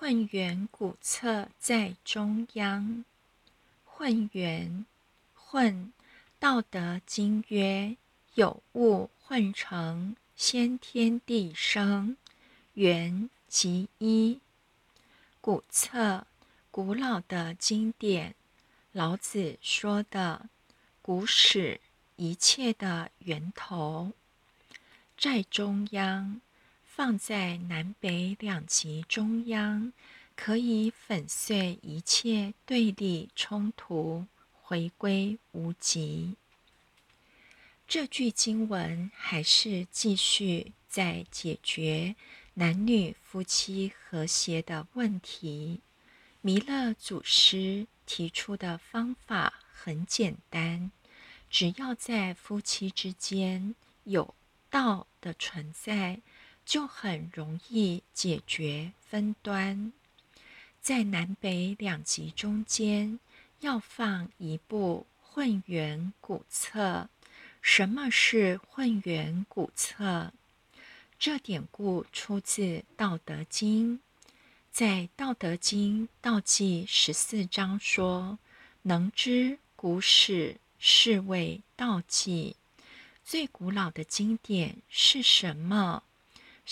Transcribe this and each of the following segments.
混元古册在中央。混元，混，道德经曰：有物混成，先天地生。元即一。古册，古老的经典，老子说的古史，一切的源头，在中央。放在南北两极中央，可以粉碎一切对立冲突，回归无极。这句经文还是继续在解决男女夫妻和谐的问题。弥勒祖师提出的方法很简单，只要在夫妻之间有道的存在。就很容易解决分端，在南北两极中间要放一部混元古册。什么是混元古册？这典故出自《道德经》，在《道德经》道纪十四章说：“能知古史，是谓道纪。”最古老的经典是什么？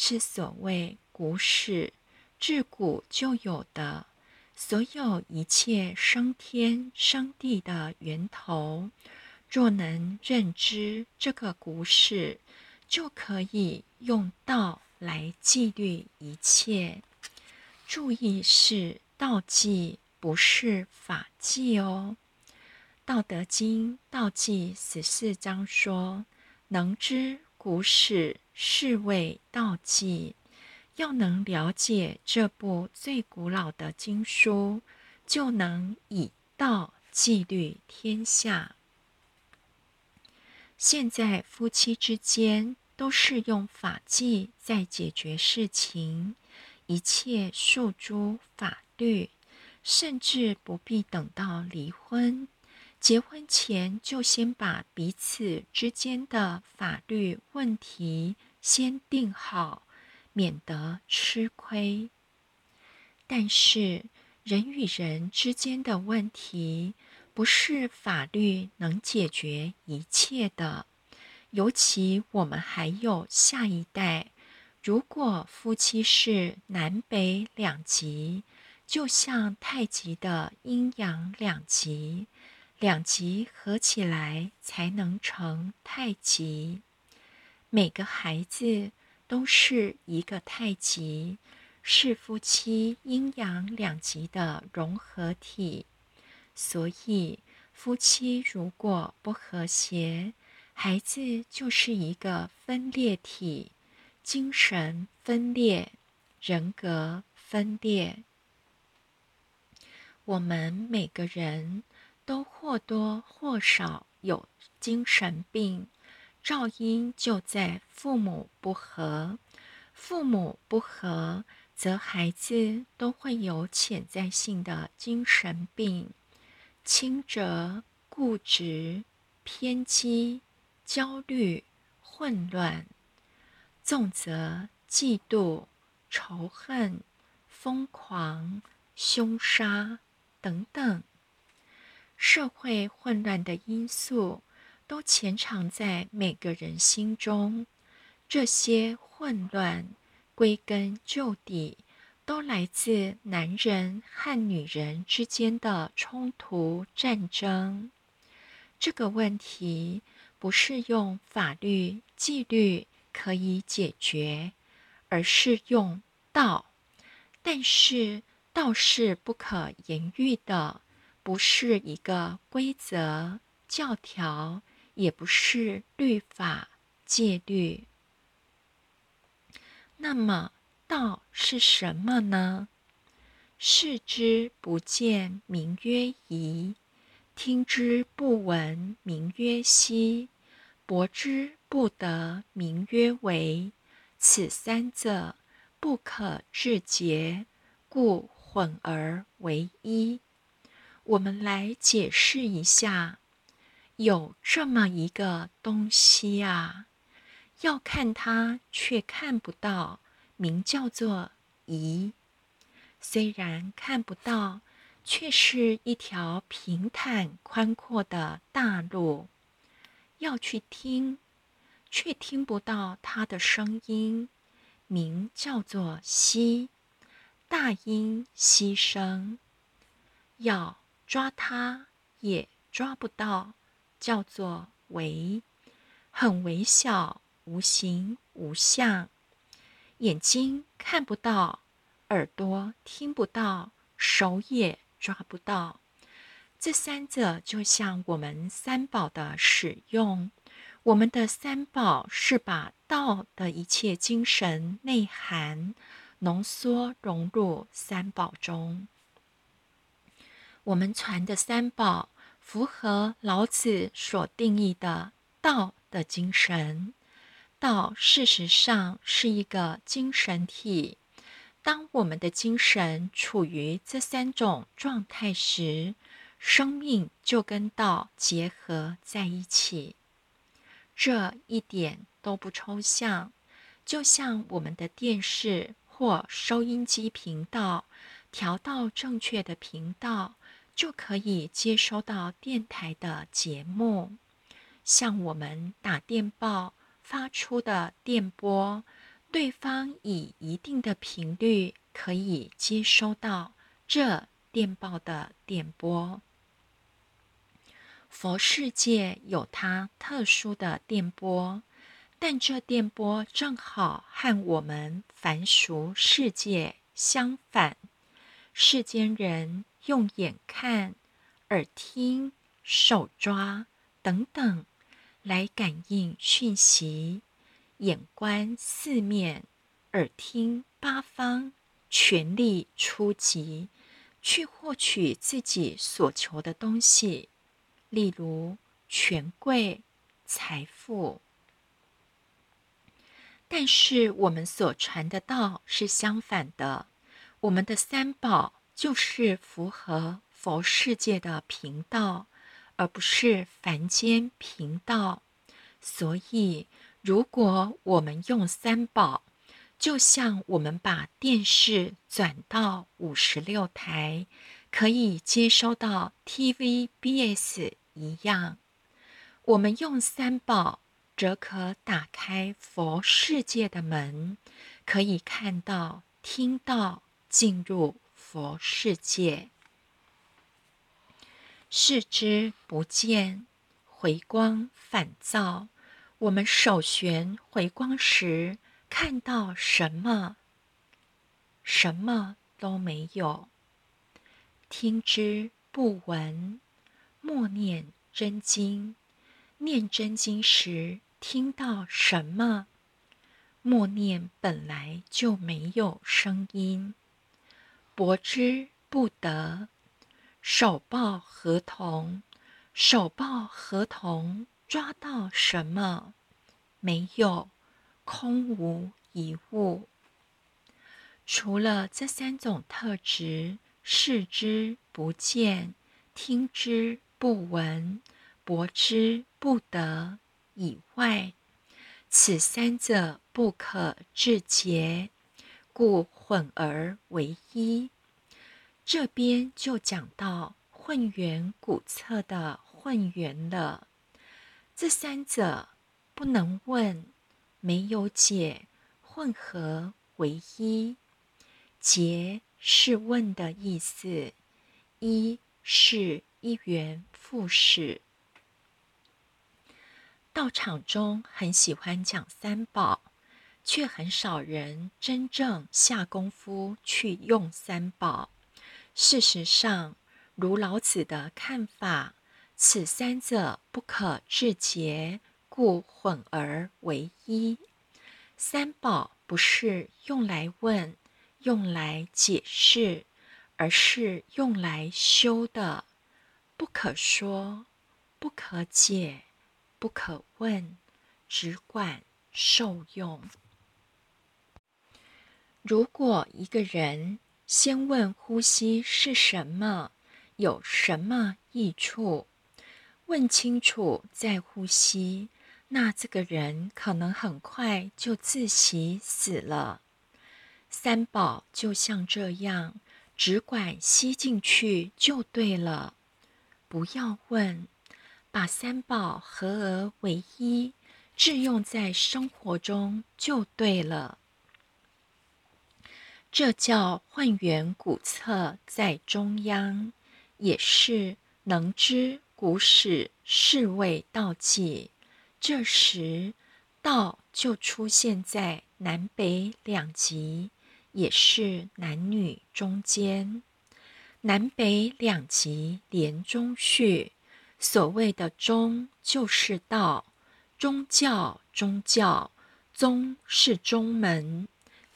是所谓古史，自古就有的，所有一切生天生地的源头。若能认知这个古史，就可以用道来纪律一切。注意是道纪，不是法纪哦。《道德经》道纪十四章说：“能知古史。”是谓道纪，要能了解这部最古老的经书，就能以道纪律天下。现在夫妻之间都是用法纪在解决事情，一切诉诸法律，甚至不必等到离婚，结婚前就先把彼此之间的法律问题。先定好，免得吃亏。但是人与人之间的问题，不是法律能解决一切的。尤其我们还有下一代，如果夫妻是南北两极，就像太极的阴阳两极，两极合起来才能成太极。每个孩子都是一个太极，是夫妻阴阳两极的融合体。所以，夫妻如果不和谐，孩子就是一个分裂体，精神分裂，人格分裂。我们每个人都或多或少有精神病。噪音就在父母不和，父母不和，则孩子都会有潜在性的精神病，轻则固执、偏激、焦虑、混乱；重则嫉妒、仇恨、疯狂、凶杀等等。社会混乱的因素。都潜藏在每个人心中，这些混乱归根究底，都来自男人和女人之间的冲突战争。这个问题不是用法律纪律可以解决，而是用道。但是道是不可言喻的，不是一个规则教条。也不是律法戒律。那么道是什么呢？视之不见，名曰夷；听之不闻，名曰希；博之不得，名曰微。此三者，不可致诘，故混而为一。我们来解释一下。有这么一个东西啊，要看它却看不到，名叫做“疑”。虽然看不到，却是一条平坦宽阔的大路。要去听，却听不到它的声音，名叫做息，大音息声。要抓它，也抓不到，叫做微，很微小，无形无相。眼睛看不到，耳朵听不到，手也抓不到。这三者就像我们三宝的使用。我们的三宝是把道的一切精神内涵浓缩融入三宝中。我们传的三宝符合老子所定义的道的精神。道事实上是一个精神体。当我们的精神处于这三种状态时，生命就跟道结合在一起。这一点都不抽象，就像我们的电视或收音机频道调到正确的频道，就可以接收到电台的节目。向我们打电报。发出的电波，对方以一定的频率可以接收到这电报的电波。佛世界有它特殊的电波，但这电波正好和我们凡俗世界相反。世间人用眼看、耳听、手抓等等。来感应讯息，眼观四面，耳听八方，全力出击，去获取自己所求的东西，例如权贵、财富。但是我们所传的道是相反的，我们的三宝就是符合佛世界的频道。而不是凡间频道，所以如果我们用三宝，就像我们把电视转到五十六台，可以接收到 TVBS 一样，我们用三宝，则可打开佛世界的门，可以看到、听到，进入佛世界。视之不见，回光返照。我们手旋回光时，看到什么？什么都没有。听之不闻，默念真经。念真经时，听到什么？默念本来就没有声音。博之不得。手抱合同，手抱合同，抓到什么？没有，空无一物。除了这三种特质：视之不见，听之不闻，博之不得以外，此三者不可致诘，故混而为一。这边就讲到混元古册的混元了。这三者不能问，没有解，混合为一。结是问的意思，一是一元复始。道场中很喜欢讲三宝，却很少人真正下功夫去用三宝。事实上，如老子的看法，此三者不可致诘，故混而为一。三宝不是用来问、用来解释，而是用来修的。不可说，不可解，不可问，只管受用。如果一个人，先问呼吸是什么，有什么益处？问清楚再呼吸，那这个人可能很快就自习死了。三宝就像这样，只管吸进去就对了，不要问，把三宝合而为一，致用在生活中就对了。这叫混元古策在中央，也是能知古史是谓道纪。这时，道就出现在南北两极。也是男女中间，南北两极连中序。所谓的中，就是道；宗教，宗教，宗是中门，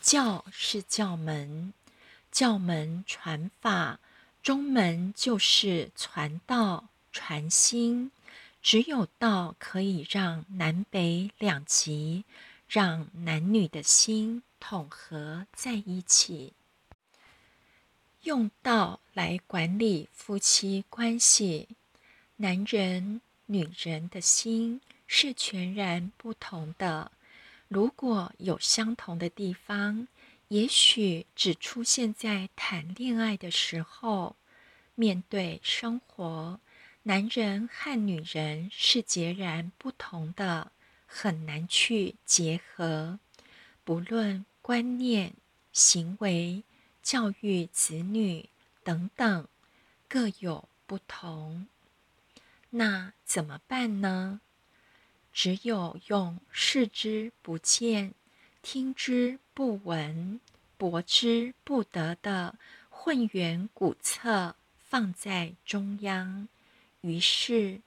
教是教门，教门传法，中门就是传道、传心。只有道可以让南北两极，让男女的心。统合在一起，用道来管理夫妻关系。男人、女人的心是全然不同的。如果有相同的地方，也许只出现在谈恋爱的时候。面对生活，男人和女人是截然不同的，很难去结合。不论。观念、行为、教育子女等等，各有不同。那怎么办呢？只有用视之不见、听之不闻、博之不得的混元古策放在中央，于是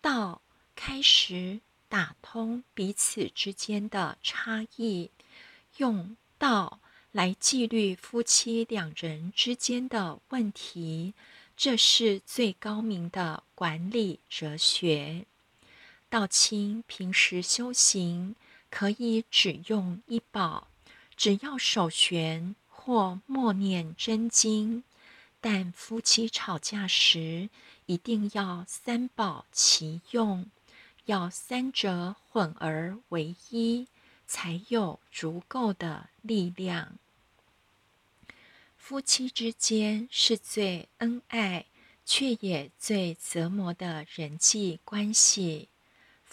道开始打通彼此之间的差异。用道来纪律夫妻两人之间的问题，这是最高明的管理哲学。道清平时修行可以只用一宝，只要手悬或默念真经；但夫妻吵架时，一定要三宝齐用，要三者混而为一。才有足够的力量。夫妻之间是最恩爱，却也最折磨的人际关系。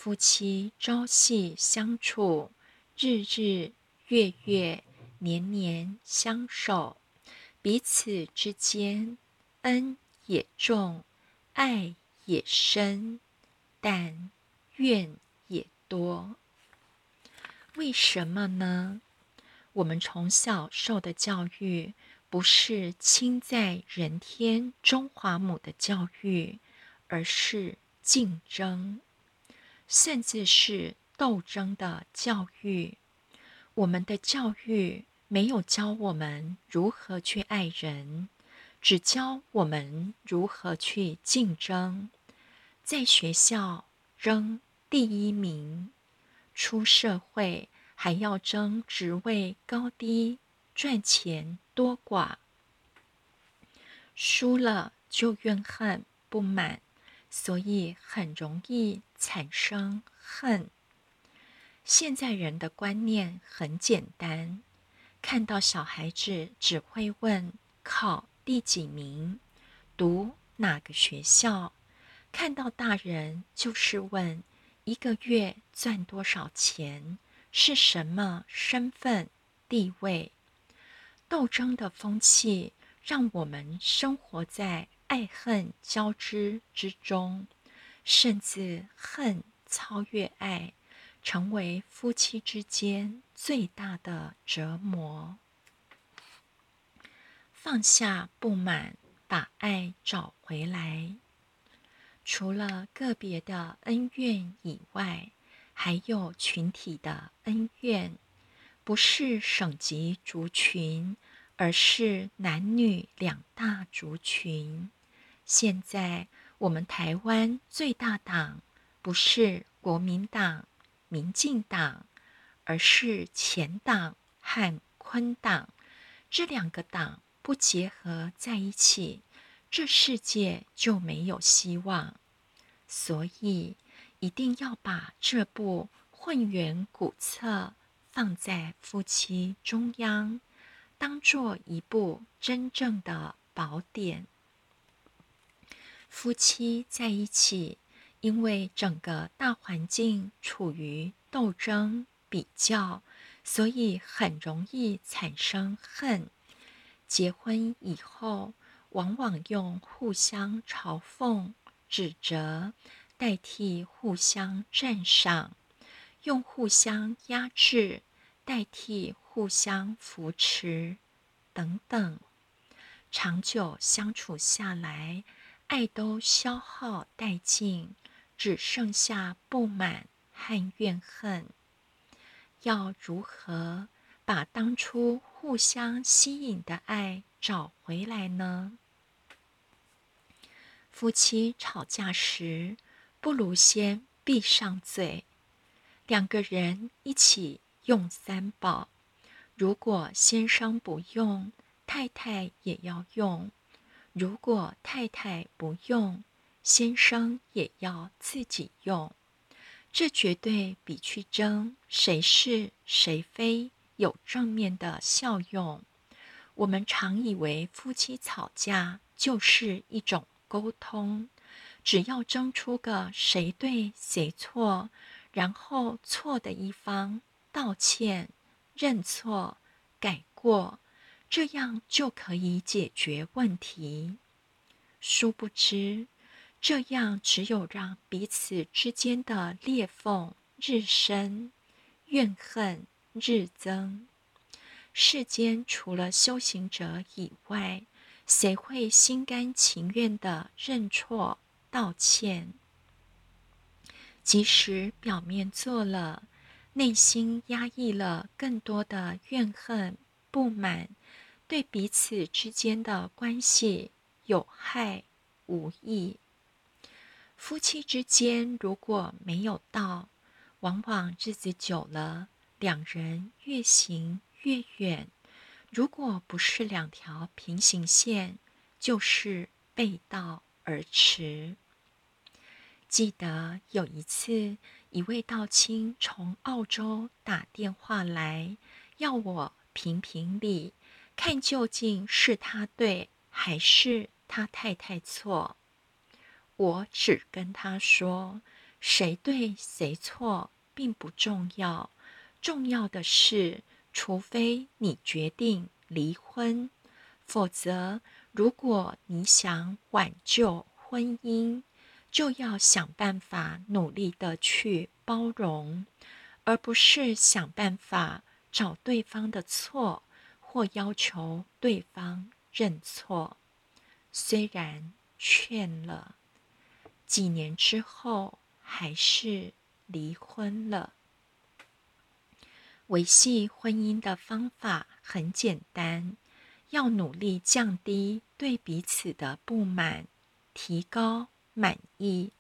夫妻朝夕相处，日日月月年年相守，彼此之间恩也重，爱也深，但怨也多。为什么呢？我们从小受的教育不是亲在人天中华母的教育，而是竞争，甚至是斗争的教育。我们的教育没有教我们如何去爱人，只教我们如何去竞争，在学校争第一名。出社会还要争职位高低、赚钱多寡，输了就怨恨不满，所以很容易产生恨。现在人的观念很简单，看到小孩子只会问考第几名、读哪个学校；看到大人就是问。一个月赚多少钱？是什么身份地位？斗争的风气让我们生活在爱恨交织之中，甚至恨超越爱，成为夫妻之间最大的折磨。放下不满，把爱找回来。除了个别的恩怨以外，还有群体的恩怨，不是省级族群，而是男女两大族群。现在我们台湾最大党不是国民党、民进党，而是前党和坤党。这两个党不结合在一起。这世界就没有希望，所以一定要把这部混元古册放在夫妻中央，当做一部真正的宝典。夫妻在一起，因为整个大环境处于斗争、比较，所以很容易产生恨。结婚以后，往往用互相嘲讽、指责代替互相赞赏，用互相压制代替互相扶持，等等。长久相处下来。爱都消耗殆尽，只剩下不满和怨恨。要如何把当初互相吸引的爱找回来呢？夫妻吵架时，不如先闭上嘴，两个人一起用三宝。如果先生不用，太太也要用。如果太太不用，先生也要自己用，这绝对比去争谁是谁非有正面的效用。我们常以为夫妻吵架就是一种沟通，只要争出个谁对谁错，然后错的一方道歉、认错、改过。这样就可以解决问题。殊不知，这样只有让彼此之间的裂缝日深，怨恨日增。世间除了修行者以外，谁会心甘情愿的认错道歉？即使表面做了，内心压抑了更多的怨恨不满。对彼此之间的关系有害无益。夫妻之间如果没有道，往往日子久了，两人越行越远。如果不是两条平行线，就是背道而驰。记得有一次，一位道亲从澳洲打电话来，要我评评理。看究竟是他对还是他太太错？我只跟他说，谁对谁错并不重要，重要的是，除非你决定离婚，否则，如果你想挽救婚姻，就要想办法努力的去包容，而不是想办法找对方的错。或要求对方认错，虽然劝了，几年之后还是离婚了。维系婚姻的方法很简单，要努力降低对彼此的不满，提高满意，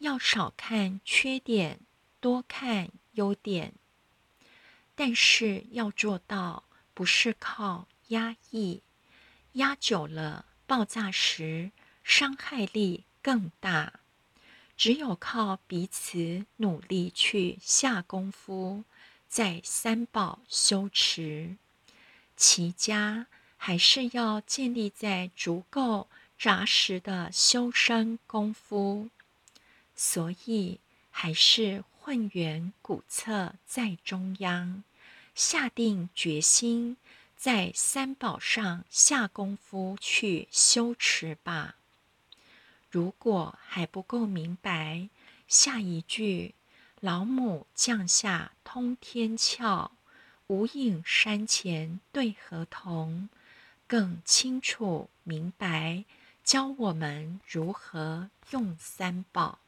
要少看缺点，多看优点。但是要做到。不是靠压抑，压久了爆炸时伤害力更大。只有靠彼此努力去下功夫，在三宝修持，齐家还是要建立在足够扎实的修身功夫。所以还是混元古册在中央。下定决心，在三宝上下功夫去修持吧。如果还不够明白，下一句“老母降下通天窍，无影山前对河童”，更清楚明白，教我们如何用三宝。